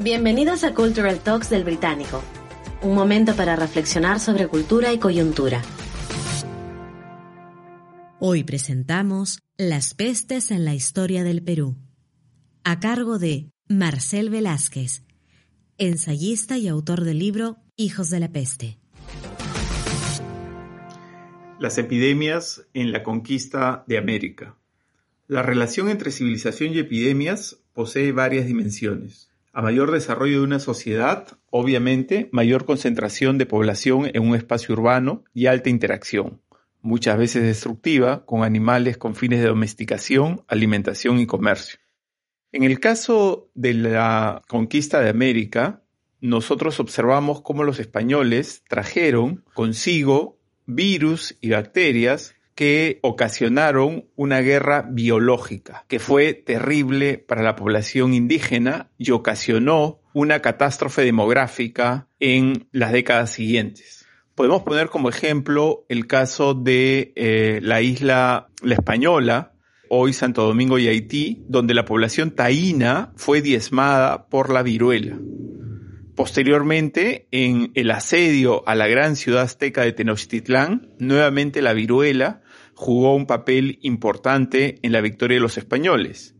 Bienvenidos a Cultural Talks del Británico, un momento para reflexionar sobre cultura y coyuntura. Hoy presentamos Las pestes en la historia del Perú, a cargo de Marcel Velázquez, ensayista y autor del libro Hijos de la Peste. Las epidemias en la conquista de América. La relación entre civilización y epidemias posee varias dimensiones. A mayor desarrollo de una sociedad, obviamente, mayor concentración de población en un espacio urbano y alta interacción, muchas veces destructiva, con animales con fines de domesticación, alimentación y comercio. En el caso de la conquista de América, nosotros observamos cómo los españoles trajeron consigo virus y bacterias que ocasionaron una guerra biológica que fue terrible para la población indígena y ocasionó una catástrofe demográfica en las décadas siguientes. Podemos poner como ejemplo el caso de eh, la isla La Española, hoy Santo Domingo y Haití, donde la población taína fue diezmada por la viruela. Posteriormente, en el asedio a la gran ciudad azteca de Tenochtitlán, nuevamente la viruela jugó un papel importante en la victoria de los españoles.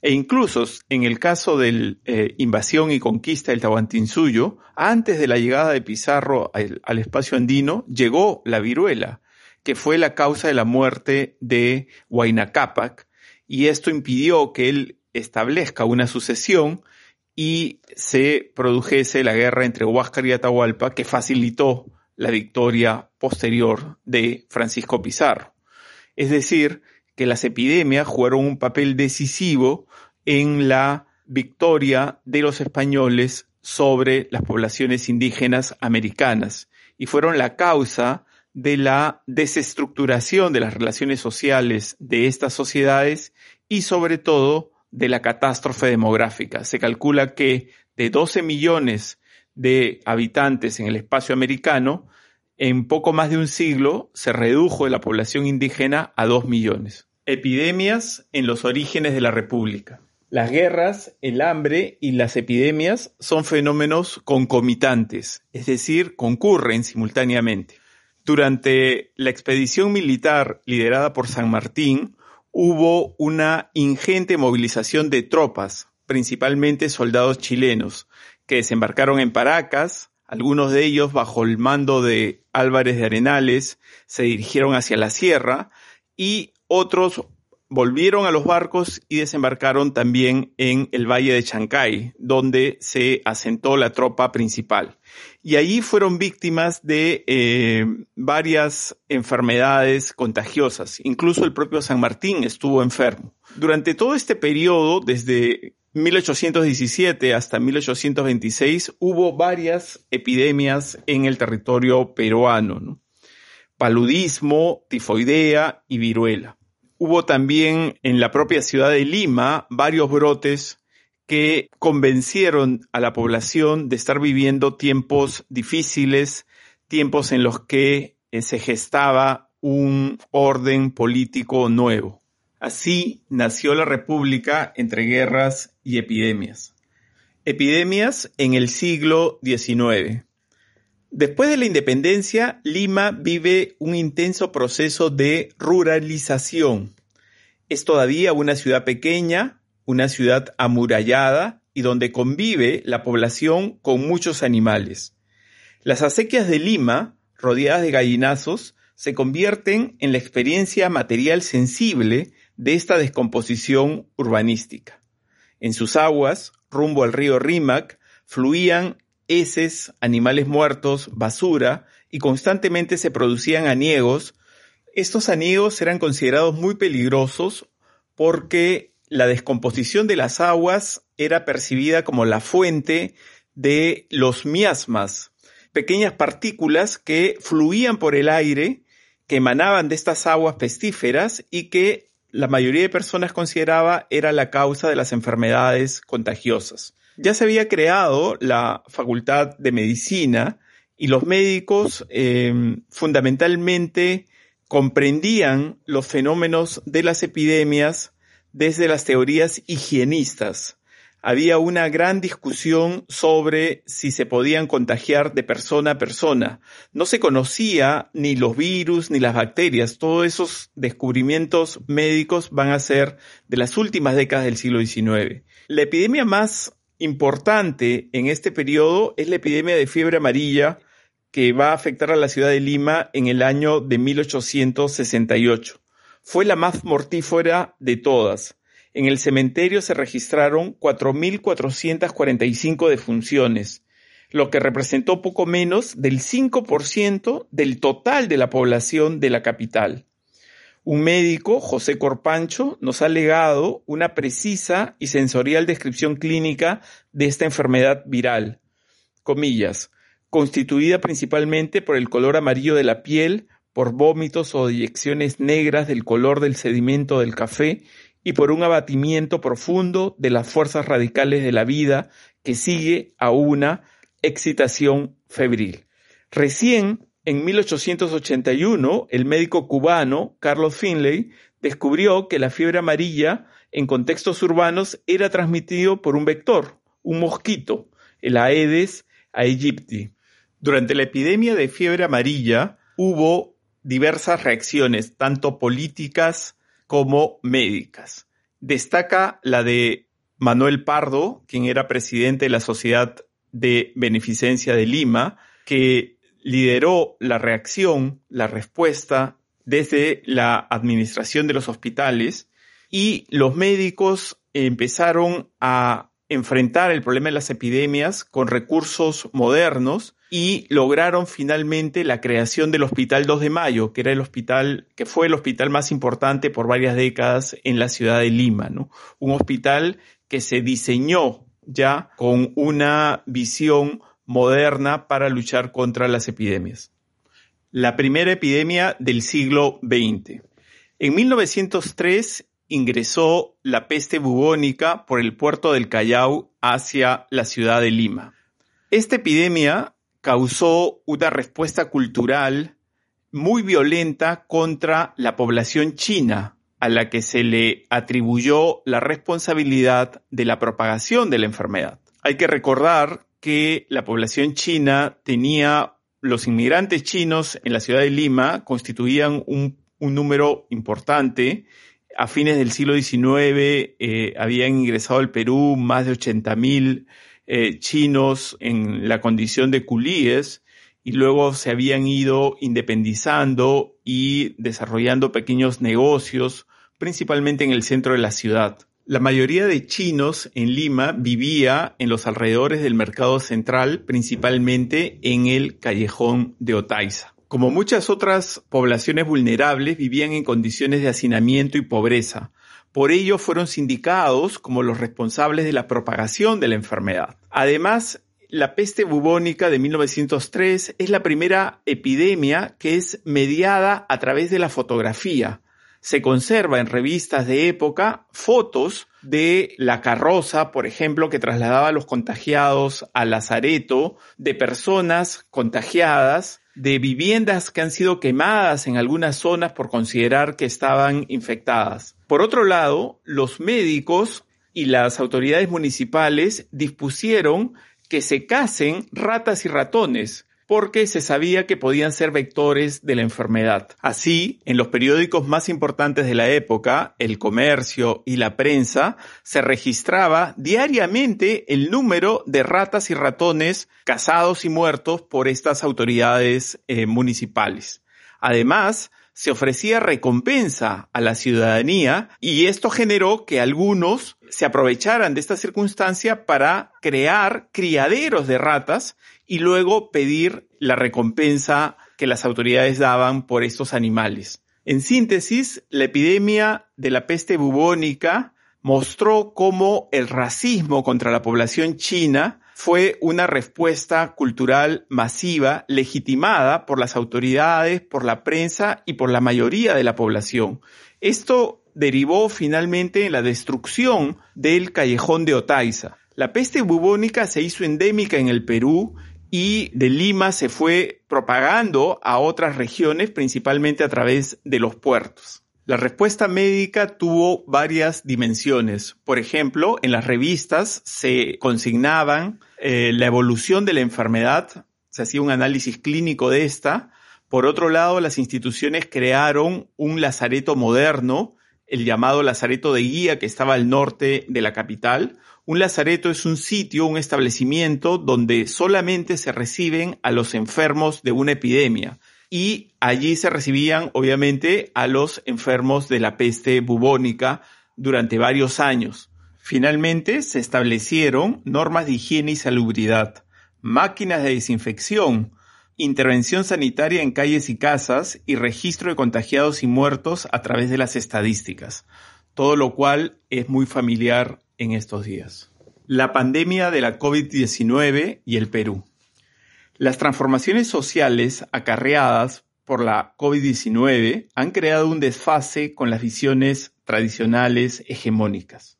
E incluso en el caso de la eh, invasión y conquista del Tahuantinsuyo, antes de la llegada de Pizarro al, al espacio andino, llegó la viruela, que fue la causa de la muerte de Huayna Cápac, y esto impidió que él establezca una sucesión y se produjese la guerra entre Huáscar y Atahualpa, que facilitó la victoria posterior de Francisco Pizarro. Es decir, que las epidemias jugaron un papel decisivo en la victoria de los españoles sobre las poblaciones indígenas americanas y fueron la causa de la desestructuración de las relaciones sociales de estas sociedades y sobre todo de la catástrofe demográfica. Se calcula que de 12 millones de habitantes en el espacio americano, en poco más de un siglo se redujo la población indígena a 2 millones. Epidemias en los orígenes de la República. Las guerras, el hambre y las epidemias son fenómenos concomitantes, es decir, concurren simultáneamente. Durante la expedición militar liderada por San Martín, hubo una ingente movilización de tropas, principalmente soldados chilenos, que desembarcaron en Paracas, algunos de ellos, bajo el mando de Álvarez de Arenales, se dirigieron hacia la sierra y otros volvieron a los barcos y desembarcaron también en el Valle de Chancay, donde se asentó la tropa principal. Y allí fueron víctimas de eh, varias enfermedades contagiosas. Incluso el propio San Martín estuvo enfermo. Durante todo este periodo, desde 1817 hasta 1826 hubo varias epidemias en el territorio peruano, paludismo, tifoidea y viruela. Hubo también en la propia ciudad de Lima varios brotes que convencieron a la población de estar viviendo tiempos difíciles, tiempos en los que eh, se gestaba un orden político nuevo. Así nació la República entre guerras y epidemias. Epidemias en el siglo XIX. Después de la independencia, Lima vive un intenso proceso de ruralización. Es todavía una ciudad pequeña, una ciudad amurallada y donde convive la población con muchos animales. Las acequias de Lima, rodeadas de gallinazos, se convierten en la experiencia material sensible de esta descomposición urbanística. En sus aguas, rumbo al río Rímac, fluían heces, animales muertos, basura, y constantemente se producían aniegos. Estos aniegos eran considerados muy peligrosos porque la descomposición de las aguas era percibida como la fuente de los miasmas, pequeñas partículas que fluían por el aire, que emanaban de estas aguas pestíferas y que la mayoría de personas consideraba era la causa de las enfermedades contagiosas. Ya se había creado la Facultad de Medicina y los médicos eh, fundamentalmente comprendían los fenómenos de las epidemias desde las teorías higienistas había una gran discusión sobre si se podían contagiar de persona a persona. No se conocía ni los virus ni las bacterias. Todos esos descubrimientos médicos van a ser de las últimas décadas del siglo XIX. La epidemia más importante en este periodo es la epidemia de fiebre amarilla que va a afectar a la ciudad de Lima en el año de 1868. Fue la más mortífera de todas. En el cementerio se registraron 4.445 defunciones, lo que representó poco menos del 5% del total de la población de la capital. Un médico, José Corpancho, nos ha legado una precisa y sensorial descripción clínica de esta enfermedad viral. Comillas, constituida principalmente por el color amarillo de la piel, por vómitos o deyecciones negras del color del sedimento del café y por un abatimiento profundo de las fuerzas radicales de la vida que sigue a una excitación febril. Recién, en 1881, el médico cubano Carlos Finlay descubrió que la fiebre amarilla en contextos urbanos era transmitido por un vector, un mosquito, el Aedes aegypti. Durante la epidemia de fiebre amarilla hubo diversas reacciones, tanto políticas como médicas. Destaca la de Manuel Pardo, quien era presidente de la Sociedad de Beneficencia de Lima, que lideró la reacción, la respuesta desde la administración de los hospitales y los médicos empezaron a enfrentar el problema de las epidemias con recursos modernos y lograron finalmente la creación del Hospital 2 de Mayo, que era el hospital, que fue el hospital más importante por varias décadas en la ciudad de Lima, ¿no? Un hospital que se diseñó ya con una visión moderna para luchar contra las epidemias. La primera epidemia del siglo XX. En 1903 ingresó la peste bubónica por el puerto del Callao hacia la ciudad de Lima. Esta epidemia causó una respuesta cultural muy violenta contra la población china, a la que se le atribuyó la responsabilidad de la propagación de la enfermedad. Hay que recordar que la población china tenía, los inmigrantes chinos en la ciudad de Lima constituían un, número importante. A fines del siglo XIX eh, habían ingresado al Perú más de 80 mil eh, chinos en la condición de culíes y luego se habían ido independizando y desarrollando pequeños negocios, principalmente en el centro de la ciudad. La mayoría de chinos en Lima vivía en los alrededores del mercado central, principalmente en el callejón de Otaiza. Como muchas otras poblaciones vulnerables, vivían en condiciones de hacinamiento y pobreza, por ello fueron sindicados como los responsables de la propagación de la enfermedad. Además, la peste bubónica de 1903 es la primera epidemia que es mediada a través de la fotografía. Se conserva en revistas de época fotos de la carroza, por ejemplo, que trasladaba a los contagiados al lazareto, de personas contagiadas, de viviendas que han sido quemadas en algunas zonas por considerar que estaban infectadas. Por otro lado, los médicos y las autoridades municipales dispusieron que se casen ratas y ratones porque se sabía que podían ser vectores de la enfermedad. Así, en los periódicos más importantes de la época, El Comercio y la prensa, se registraba diariamente el número de ratas y ratones cazados y muertos por estas autoridades eh, municipales. Además, se ofrecía recompensa a la ciudadanía y esto generó que algunos se aprovecharan de esta circunstancia para crear criaderos de ratas y luego pedir la recompensa que las autoridades daban por estos animales. En síntesis, la epidemia de la peste bubónica mostró cómo el racismo contra la población china fue una respuesta cultural masiva legitimada por las autoridades, por la prensa y por la mayoría de la población. Esto derivó finalmente en la destrucción del callejón de Otaiza. La peste bubónica se hizo endémica en el Perú y de Lima se fue propagando a otras regiones, principalmente a través de los puertos. La respuesta médica tuvo varias dimensiones. Por ejemplo, en las revistas se consignaban eh, la evolución de la enfermedad, se hacía un análisis clínico de esta. Por otro lado, las instituciones crearon un lazareto moderno, el llamado lazareto de guía que estaba al norte de la capital. Un lazareto es un sitio, un establecimiento donde solamente se reciben a los enfermos de una epidemia y allí se recibían obviamente a los enfermos de la peste bubónica durante varios años. Finalmente se establecieron normas de higiene y salubridad, máquinas de desinfección, intervención sanitaria en calles y casas y registro de contagiados y muertos a través de las estadísticas, todo lo cual es muy familiar en estos días. La pandemia de la COVID-19 y el Perú. Las transformaciones sociales acarreadas por la COVID-19 han creado un desfase con las visiones tradicionales hegemónicas.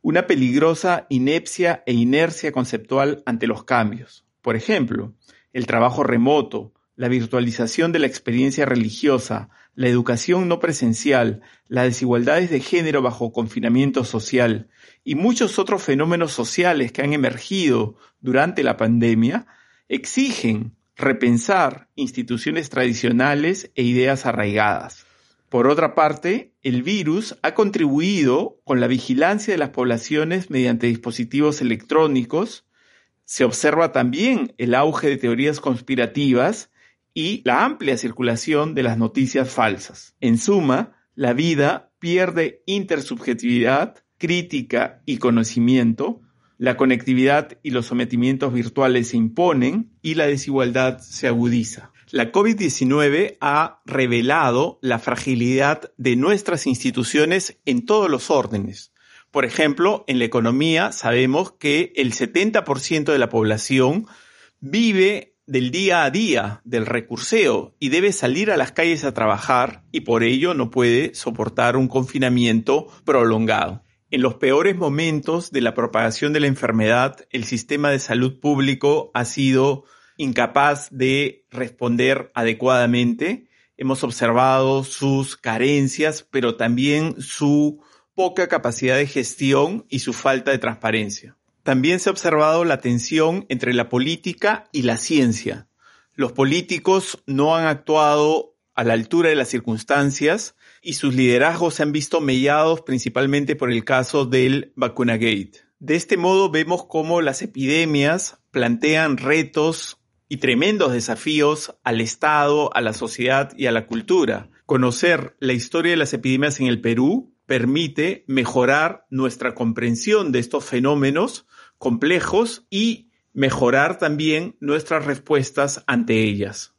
Una peligrosa inepcia e inercia conceptual ante los cambios. Por ejemplo, el trabajo remoto, la virtualización de la experiencia religiosa, la educación no presencial, las desigualdades de género bajo confinamiento social y muchos otros fenómenos sociales que han emergido durante la pandemia exigen repensar instituciones tradicionales e ideas arraigadas. Por otra parte, el virus ha contribuido con la vigilancia de las poblaciones mediante dispositivos electrónicos, se observa también el auge de teorías conspirativas y la amplia circulación de las noticias falsas. En suma, la vida pierde intersubjetividad, crítica y conocimiento, la conectividad y los sometimientos virtuales se imponen y la desigualdad se agudiza. La COVID-19 ha revelado la fragilidad de nuestras instituciones en todos los órdenes. Por ejemplo, en la economía sabemos que el 70% de la población vive del día a día, del recurseo, y debe salir a las calles a trabajar y por ello no puede soportar un confinamiento prolongado. En los peores momentos de la propagación de la enfermedad, el sistema de salud público ha sido incapaz de responder adecuadamente. Hemos observado sus carencias, pero también su poca capacidad de gestión y su falta de transparencia. También se ha observado la tensión entre la política y la ciencia. Los políticos no han actuado a la altura de las circunstancias y sus liderazgos se han visto mellados principalmente por el caso del Vacunagate. De este modo vemos cómo las epidemias plantean retos y tremendos desafíos al Estado, a la sociedad y a la cultura. Conocer la historia de las epidemias en el Perú permite mejorar nuestra comprensión de estos fenómenos complejos y mejorar también nuestras respuestas ante ellas.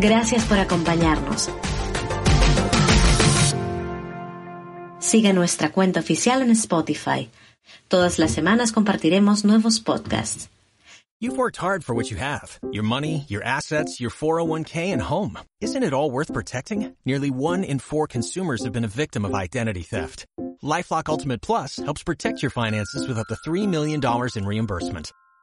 Gracias por acompañarnos. Sigue nuestra cuenta oficial en Spotify. Todas las semanas compartiremos nuevos podcasts. You've worked hard for what you have your money, your assets, your 401k, and home. Isn't it all worth protecting? Nearly one in four consumers have been a victim of identity theft. Lifelock Ultimate Plus helps protect your finances with up to $3 million in reimbursement.